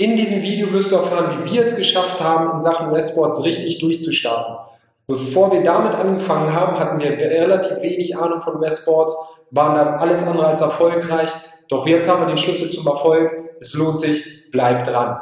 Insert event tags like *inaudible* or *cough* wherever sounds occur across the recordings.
In diesem Video wirst du erfahren, wie wir es geschafft haben, in Sachen US-Sports richtig durchzustarten. Bevor wir damit angefangen haben, hatten wir relativ wenig Ahnung von US-Sports, waren da alles andere als erfolgreich. Doch jetzt haben wir den Schlüssel zum Erfolg. Es lohnt sich, bleib dran.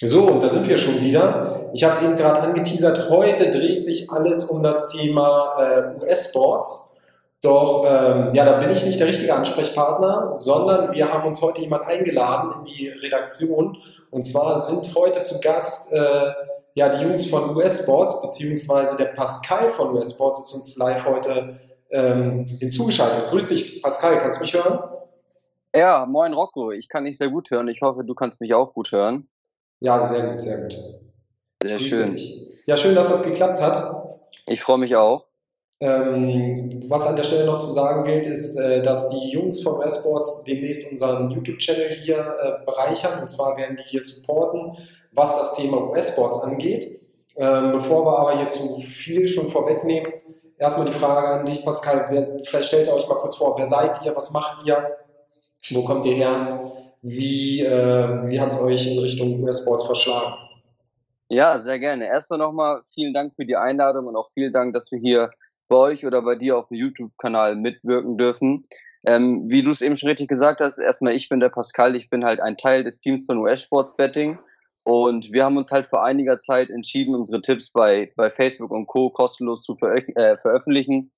So, und da sind wir schon wieder. Ich habe es eben gerade angeteasert. Heute dreht sich alles um das Thema äh, US-Sports. Doch ähm, ja, da bin ich nicht der richtige Ansprechpartner, sondern wir haben uns heute jemand eingeladen in die Redaktion. Und zwar sind heute zu Gast äh, ja die Jungs von US Sports, beziehungsweise der Pascal von US Sports ist uns live heute ähm, hinzugeschaltet. Grüß dich, Pascal, kannst du mich hören? Ja, moin Rocco, ich kann dich sehr gut hören. Ich hoffe, du kannst mich auch gut hören. Ja, sehr gut, sehr gut. Sehr schön. Dich. Ja, schön, dass das geklappt hat. Ich freue mich auch. Ähm, was an der Stelle noch zu sagen gilt, ist, äh, dass die Jungs von Esports demnächst unseren YouTube-Channel hier äh, bereichern. Und zwar werden die hier supporten, was das Thema US-Sports angeht. Ähm, bevor wir aber hier zu viel schon vorwegnehmen, erstmal die Frage an dich, Pascal. Wer, vielleicht stellt ihr euch mal kurz vor, wer seid ihr, was macht ihr, wo kommt ihr her? Wie, äh, wie hat es euch in Richtung US-Sports verschlagen? Ja, sehr gerne. Erstmal nochmal vielen Dank für die Einladung und auch vielen Dank, dass wir hier bei euch oder bei dir auf dem YouTube-Kanal mitwirken dürfen. Ähm, wie du es eben schon richtig gesagt hast, erstmal ich bin der Pascal, ich bin halt ein Teil des Teams von US Sports Betting und wir haben uns halt vor einiger Zeit entschieden, unsere Tipps bei, bei Facebook und Co. kostenlos zu verö äh, veröffentlichen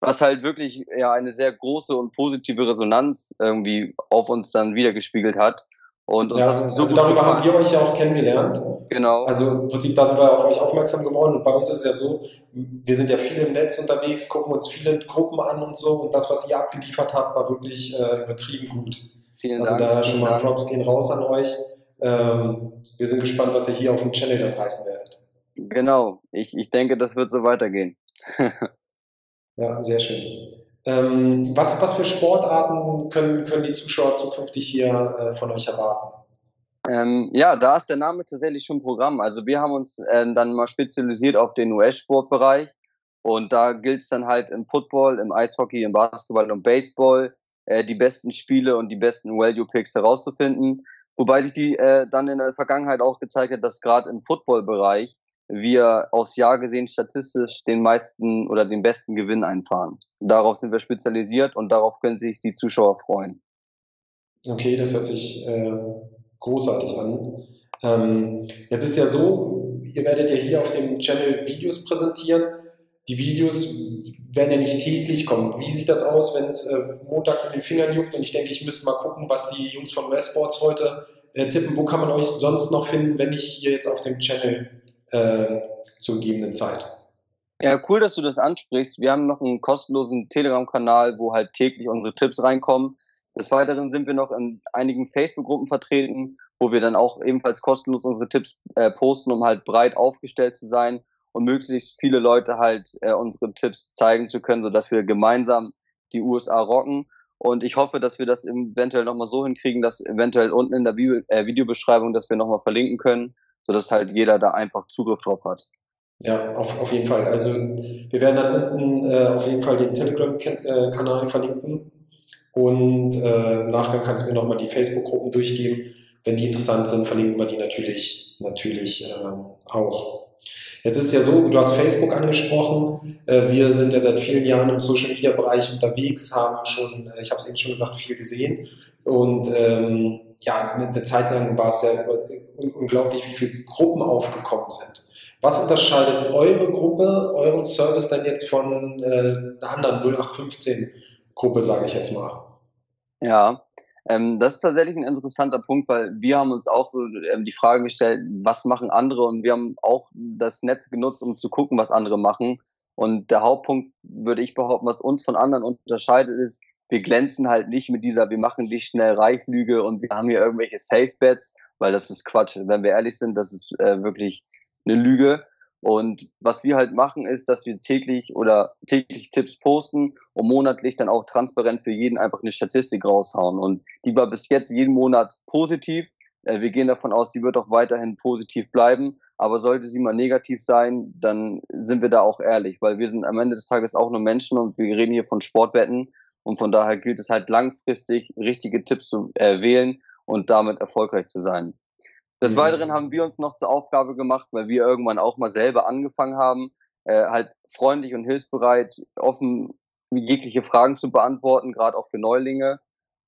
was halt wirklich ja eine sehr große und positive Resonanz irgendwie auf uns dann wiedergespiegelt hat. Und uns ja, hat so also darüber haben wir euch ja auch kennengelernt. Genau. Also im Prinzip, da sind wir auf euch aufmerksam geworden. Und bei uns ist es ja so, wir sind ja viel im Netz unterwegs, gucken uns viele Gruppen an und so. Und das, was ihr abgeliefert habt, war wirklich äh, übertrieben gut. Vielen also Dank. Also da schon mal Props gehen raus an euch. Ähm, wir sind gespannt, was ihr hier auf dem Channel dann reißen werdet. Genau. Ich, ich denke, das wird so weitergehen. *laughs* Ja, sehr schön. Ähm, was, was für Sportarten können, können die Zuschauer zukünftig hier äh, von euch erwarten? Ähm, ja, da ist der Name tatsächlich schon Programm. Also wir haben uns äh, dann mal spezialisiert auf den US-Sportbereich und da gilt es dann halt im Football, im Eishockey, im Basketball und Baseball äh, die besten Spiele und die besten Value-Picks herauszufinden. Wobei sich die äh, dann in der Vergangenheit auch gezeigt hat, dass gerade im Football-Bereich wir aufs Jahr gesehen statistisch den meisten oder den besten Gewinn einfahren. Darauf sind wir spezialisiert und darauf können sich die Zuschauer freuen. Okay, das hört sich äh, großartig an. Ähm, jetzt ist ja so, ihr werdet ja hier auf dem Channel Videos präsentieren. Die Videos werden ja nicht täglich kommen. Wie sieht das aus, wenn es äh, montags in den Fingern juckt? Und ich denke, ich müsste mal gucken, was die Jungs von West Sports heute äh, tippen. Wo kann man euch sonst noch finden, wenn ich hier jetzt auf dem Channel äh, zur gegebenen Zeit. Ja, cool, dass du das ansprichst. Wir haben noch einen kostenlosen Telegram-Kanal, wo halt täglich unsere Tipps reinkommen. Des Weiteren sind wir noch in einigen Facebook-Gruppen vertreten, wo wir dann auch ebenfalls kostenlos unsere Tipps äh, posten, um halt breit aufgestellt zu sein und möglichst viele Leute halt äh, unsere Tipps zeigen zu können, sodass wir gemeinsam die USA rocken. Und ich hoffe, dass wir das eventuell nochmal so hinkriegen, dass eventuell unten in der Video, äh, Videobeschreibung, dass wir nochmal verlinken können, sodass halt jeder da einfach Zugriff drauf hat. Ja, auf, auf jeden Fall. Also wir werden dann unten äh, auf jeden Fall den Telegram-Kanal verlinken und äh, im Nachgang kannst du mir nochmal die Facebook-Gruppen durchgeben. Wenn die interessant sind, verlinken wir die natürlich, natürlich äh, auch. Jetzt ist ja so, du hast Facebook angesprochen. Äh, wir sind ja seit vielen Jahren im Social Media Bereich unterwegs, haben schon, äh, ich habe es eben schon gesagt, viel gesehen. Und ähm, ja, eine Zeit lang war es ja unglaublich, wie viele Gruppen aufgekommen sind. Was unterscheidet eure Gruppe, euren Service dann jetzt von äh, einer anderen 0815-Gruppe, sage ich jetzt mal? Ja, ähm, das ist tatsächlich ein interessanter Punkt, weil wir haben uns auch so ähm, die Frage gestellt, was machen andere? Und wir haben auch das Netz genutzt, um zu gucken, was andere machen. Und der Hauptpunkt, würde ich behaupten, was uns von anderen unterscheidet, ist, wir glänzen halt nicht mit dieser, wir machen dich schnell reich Lüge und wir haben hier irgendwelche Safe Bets, weil das ist Quatsch. Wenn wir ehrlich sind, das ist äh, wirklich eine Lüge. Und was wir halt machen, ist, dass wir täglich oder täglich Tipps posten und monatlich dann auch transparent für jeden einfach eine Statistik raushauen. Und die war bis jetzt jeden Monat positiv. Äh, wir gehen davon aus, sie wird auch weiterhin positiv bleiben. Aber sollte sie mal negativ sein, dann sind wir da auch ehrlich, weil wir sind am Ende des Tages auch nur Menschen und wir reden hier von Sportwetten. Und von daher gilt es halt langfristig, richtige Tipps zu äh, wählen und damit erfolgreich zu sein. Des mhm. Weiteren haben wir uns noch zur Aufgabe gemacht, weil wir irgendwann auch mal selber angefangen haben, äh, halt freundlich und hilfsbereit, offen jegliche Fragen zu beantworten, gerade auch für Neulinge.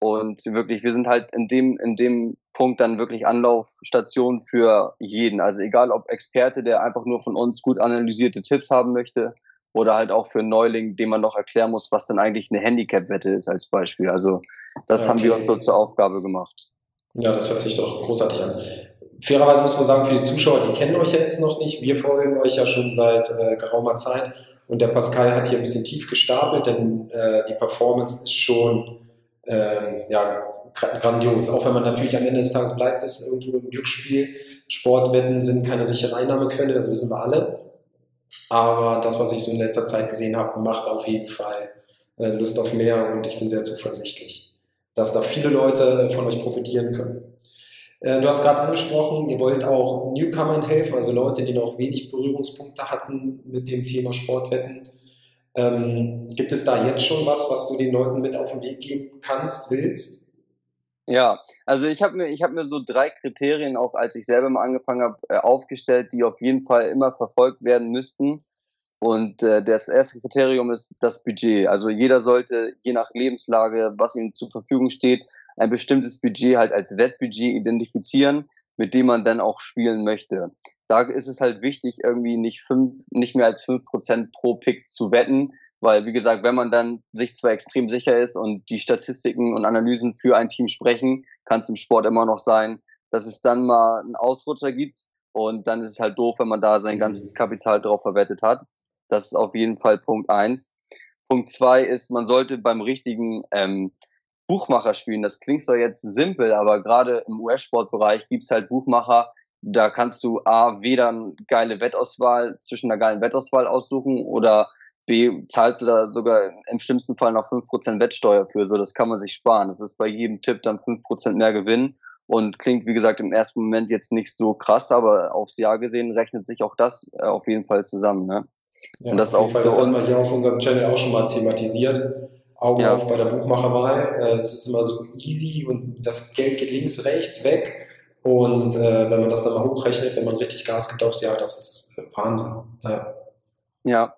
Und wirklich, wir sind halt in dem, in dem Punkt dann wirklich Anlaufstation für jeden. Also egal ob Experte, der einfach nur von uns gut analysierte Tipps haben möchte, oder halt auch für einen Neuling, dem man noch erklären muss, was denn eigentlich eine Handicap-Wette ist als Beispiel. Also das okay. haben wir uns so zur Aufgabe gemacht. Ja, das hört sich doch großartig an. Fairerweise muss man sagen, für die Zuschauer, die kennen euch ja jetzt noch nicht. Wir folgen euch ja schon seit äh, geraumer Zeit. Und der Pascal hat hier ein bisschen tief gestapelt, denn äh, die Performance ist schon ähm, ja, grandios. Auch wenn man natürlich am Ende des Tages bleibt, ist irgendwo ein Glücksspiel. Sportwetten sind keine sichere Einnahmequelle, das wissen wir alle. Aber das, was ich so in letzter Zeit gesehen habe, macht auf jeden Fall äh, Lust auf mehr und ich bin sehr zuversichtlich, dass da viele Leute von euch profitieren können. Äh, du hast gerade angesprochen, ihr wollt auch Newcomern helfen, also Leute, die noch wenig Berührungspunkte hatten mit dem Thema Sportwetten. Ähm, gibt es da jetzt schon was, was du den Leuten mit auf den Weg geben kannst, willst? Ja, also ich habe mir, ich habe mir so drei Kriterien auch, als ich selber mal angefangen habe, äh, aufgestellt, die auf jeden Fall immer verfolgt werden müssten. Und äh, das erste Kriterium ist das Budget. Also jeder sollte je nach Lebenslage, was ihm zur Verfügung steht, ein bestimmtes Budget halt als Wettbudget identifizieren, mit dem man dann auch spielen möchte. Da ist es halt wichtig, irgendwie nicht fünf, nicht mehr als fünf Prozent pro Pick zu wetten, weil, wie gesagt, wenn man dann sich zwar extrem sicher ist und die Statistiken und Analysen für ein Team sprechen, kann es im Sport immer noch sein, dass es dann mal einen Ausrutscher gibt. Und dann ist es halt doof, wenn man da sein mhm. ganzes Kapital drauf verwettet hat. Das ist auf jeden Fall Punkt eins. Punkt zwei ist, man sollte beim richtigen ähm, Buchmacher spielen. Das klingt zwar jetzt simpel, aber gerade im US-Sportbereich gibt's halt Buchmacher, da kannst du A, weder eine geile Wettauswahl zwischen einer geilen Wettauswahl aussuchen oder B, zahlst du da sogar im schlimmsten Fall noch 5% Wettsteuer für, so das kann man sich sparen. Das ist bei jedem Tipp dann 5% mehr Gewinn und klingt, wie gesagt, im ersten Moment jetzt nicht so krass, aber aufs Jahr gesehen rechnet sich auch das äh, auf jeden Fall zusammen. Ne? Ja, und das auf auch Fall, das haben wir hier auf unserem Channel auch schon mal thematisiert. Augen ja. auf bei der Buchmacherwahl. Äh, es ist immer so easy und das Geld geht links, rechts weg. Und äh, wenn man das dann mal hochrechnet, wenn man richtig Gas gibt aufs Jahr, das ist Wahnsinn. Ja. ja,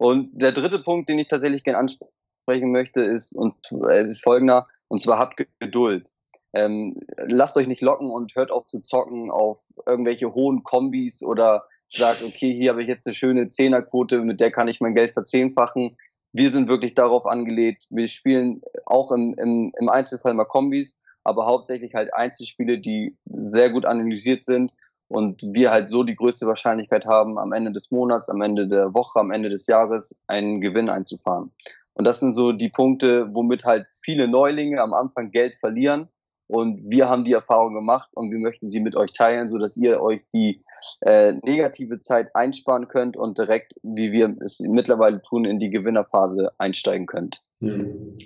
und der dritte Punkt, den ich tatsächlich gerne ansprechen möchte, ist, und es ist folgender, und zwar habt Geduld. Ähm, lasst euch nicht locken und hört auf zu zocken auf irgendwelche hohen Kombis oder sagt, okay, hier habe ich jetzt eine schöne Zehnerquote, mit der kann ich mein Geld verzehnfachen. Wir sind wirklich darauf angelegt. Wir spielen auch im, im, im Einzelfall mal Kombis, aber hauptsächlich halt Einzelspiele, die sehr gut analysiert sind und wir halt so die größte Wahrscheinlichkeit haben, am Ende des Monats, am Ende der Woche, am Ende des Jahres einen Gewinn einzufahren. Und das sind so die Punkte, womit halt viele Neulinge am Anfang Geld verlieren. Und wir haben die Erfahrung gemacht und wir möchten sie mit euch teilen, so dass ihr euch die äh, negative Zeit einsparen könnt und direkt, wie wir es mittlerweile tun, in die Gewinnerphase einsteigen könnt. Hm.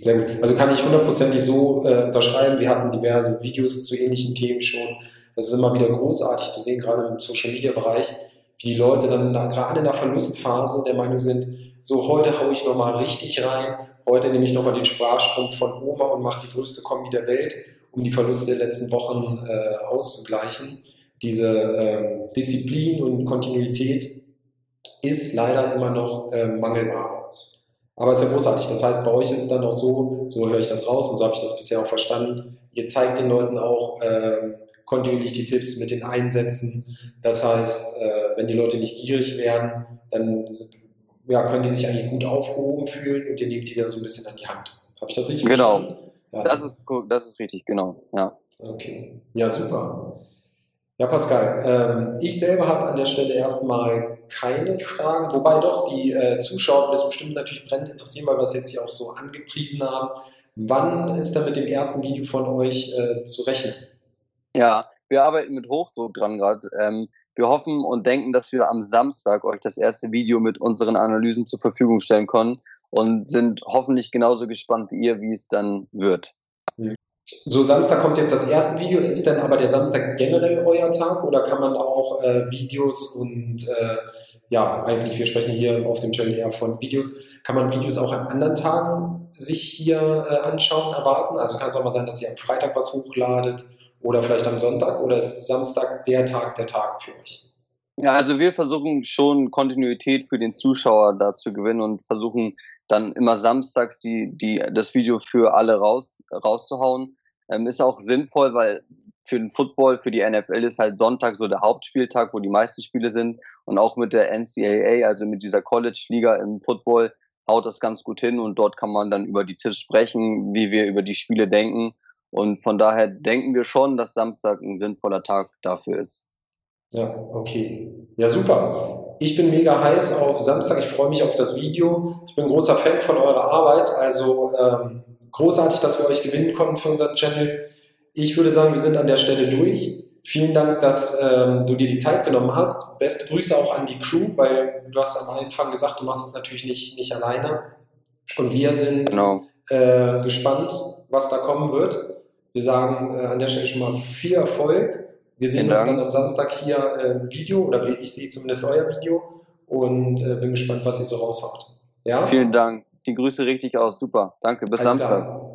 Also kann ich hundertprozentig so äh, unterschreiben. Wir hatten diverse Videos zu ähnlichen Themen schon das ist immer wieder großartig zu sehen, gerade im Social Media Bereich, wie die Leute dann da, gerade in der Verlustphase der Meinung sind, so heute haue ich nochmal richtig rein, heute nehme ich nochmal den Sprachstrumpf von Oma und mache die größte Kombi der Welt, um die Verluste der letzten Wochen äh, auszugleichen. Diese ähm, Disziplin und Kontinuität ist leider immer noch äh, Mangelware. Aber es ist ja großartig. Das heißt, bei euch ist es dann auch so, so höre ich das raus und so habe ich das bisher auch verstanden. Ihr zeigt den Leuten auch, äh, kontinuierlich die Tipps mit den Einsätzen. Das heißt, äh, wenn die Leute nicht gierig werden, dann ja, können die sich eigentlich gut aufgehoben fühlen und ihr nehmt die dann so ein bisschen an die Hand. Habe ich das richtig genau. verstanden? Genau. Ja. Das, ist, das ist richtig, genau. Ja. Okay. Ja, super. Ja, Pascal, ähm, ich selber habe an der Stelle erstmal keine Fragen, wobei doch die äh, Zuschauer das bestimmt natürlich brennend interessieren, weil wir das jetzt hier auch so angepriesen haben. Wann ist da mit dem ersten Video von euch äh, zu rechnen? Ja, wir arbeiten mit Hochdruck dran gerade. Ähm, wir hoffen und denken, dass wir am Samstag euch das erste Video mit unseren Analysen zur Verfügung stellen können und sind hoffentlich genauso gespannt wie ihr, wie es dann wird. So, Samstag kommt jetzt das erste Video. Ist denn aber der Samstag generell euer Tag oder kann man auch äh, Videos und äh, ja, eigentlich, wir sprechen hier auf dem Channel eher von Videos, kann man Videos auch an anderen Tagen sich hier äh, anschauen, erwarten? Also kann es auch mal sein, dass ihr am Freitag was hochladet oder vielleicht am Sonntag oder ist Samstag der Tag der Tag für euch? Ja, also wir versuchen schon Kontinuität für den Zuschauer da zu gewinnen und versuchen dann immer samstags die, die, das Video für alle raus, rauszuhauen. Ähm, ist auch sinnvoll, weil für den Football, für die NFL ist halt Sonntag so der Hauptspieltag, wo die meisten Spiele sind. Und auch mit der NCAA, also mit dieser College-Liga im Football, haut das ganz gut hin und dort kann man dann über die Tipps sprechen, wie wir über die Spiele denken. Und von daher denken wir schon, dass Samstag ein sinnvoller Tag dafür ist. Ja, okay. Ja, super. Ich bin mega heiß auf Samstag. Ich freue mich auf das Video. Ich bin großer Fan von eurer Arbeit. Also ähm, großartig, dass wir euch gewinnen konnten für unseren Channel. Ich würde sagen, wir sind an der Stelle durch. Vielen Dank, dass ähm, du dir die Zeit genommen hast. Beste Grüße auch an die Crew, weil du hast am Anfang gesagt, du machst es natürlich nicht, nicht alleine. Und wir sind genau. äh, gespannt, was da kommen wird. Wir sagen äh, an der Stelle schon mal viel Erfolg wir sehen uns dann am Samstag hier äh, Video oder ich sehe zumindest euer Video und äh, bin gespannt, was ihr so raushaut. Ja? Vielen Dank. Die Grüße richtig aus. Super. Danke. Bis Alles Samstag. Klar.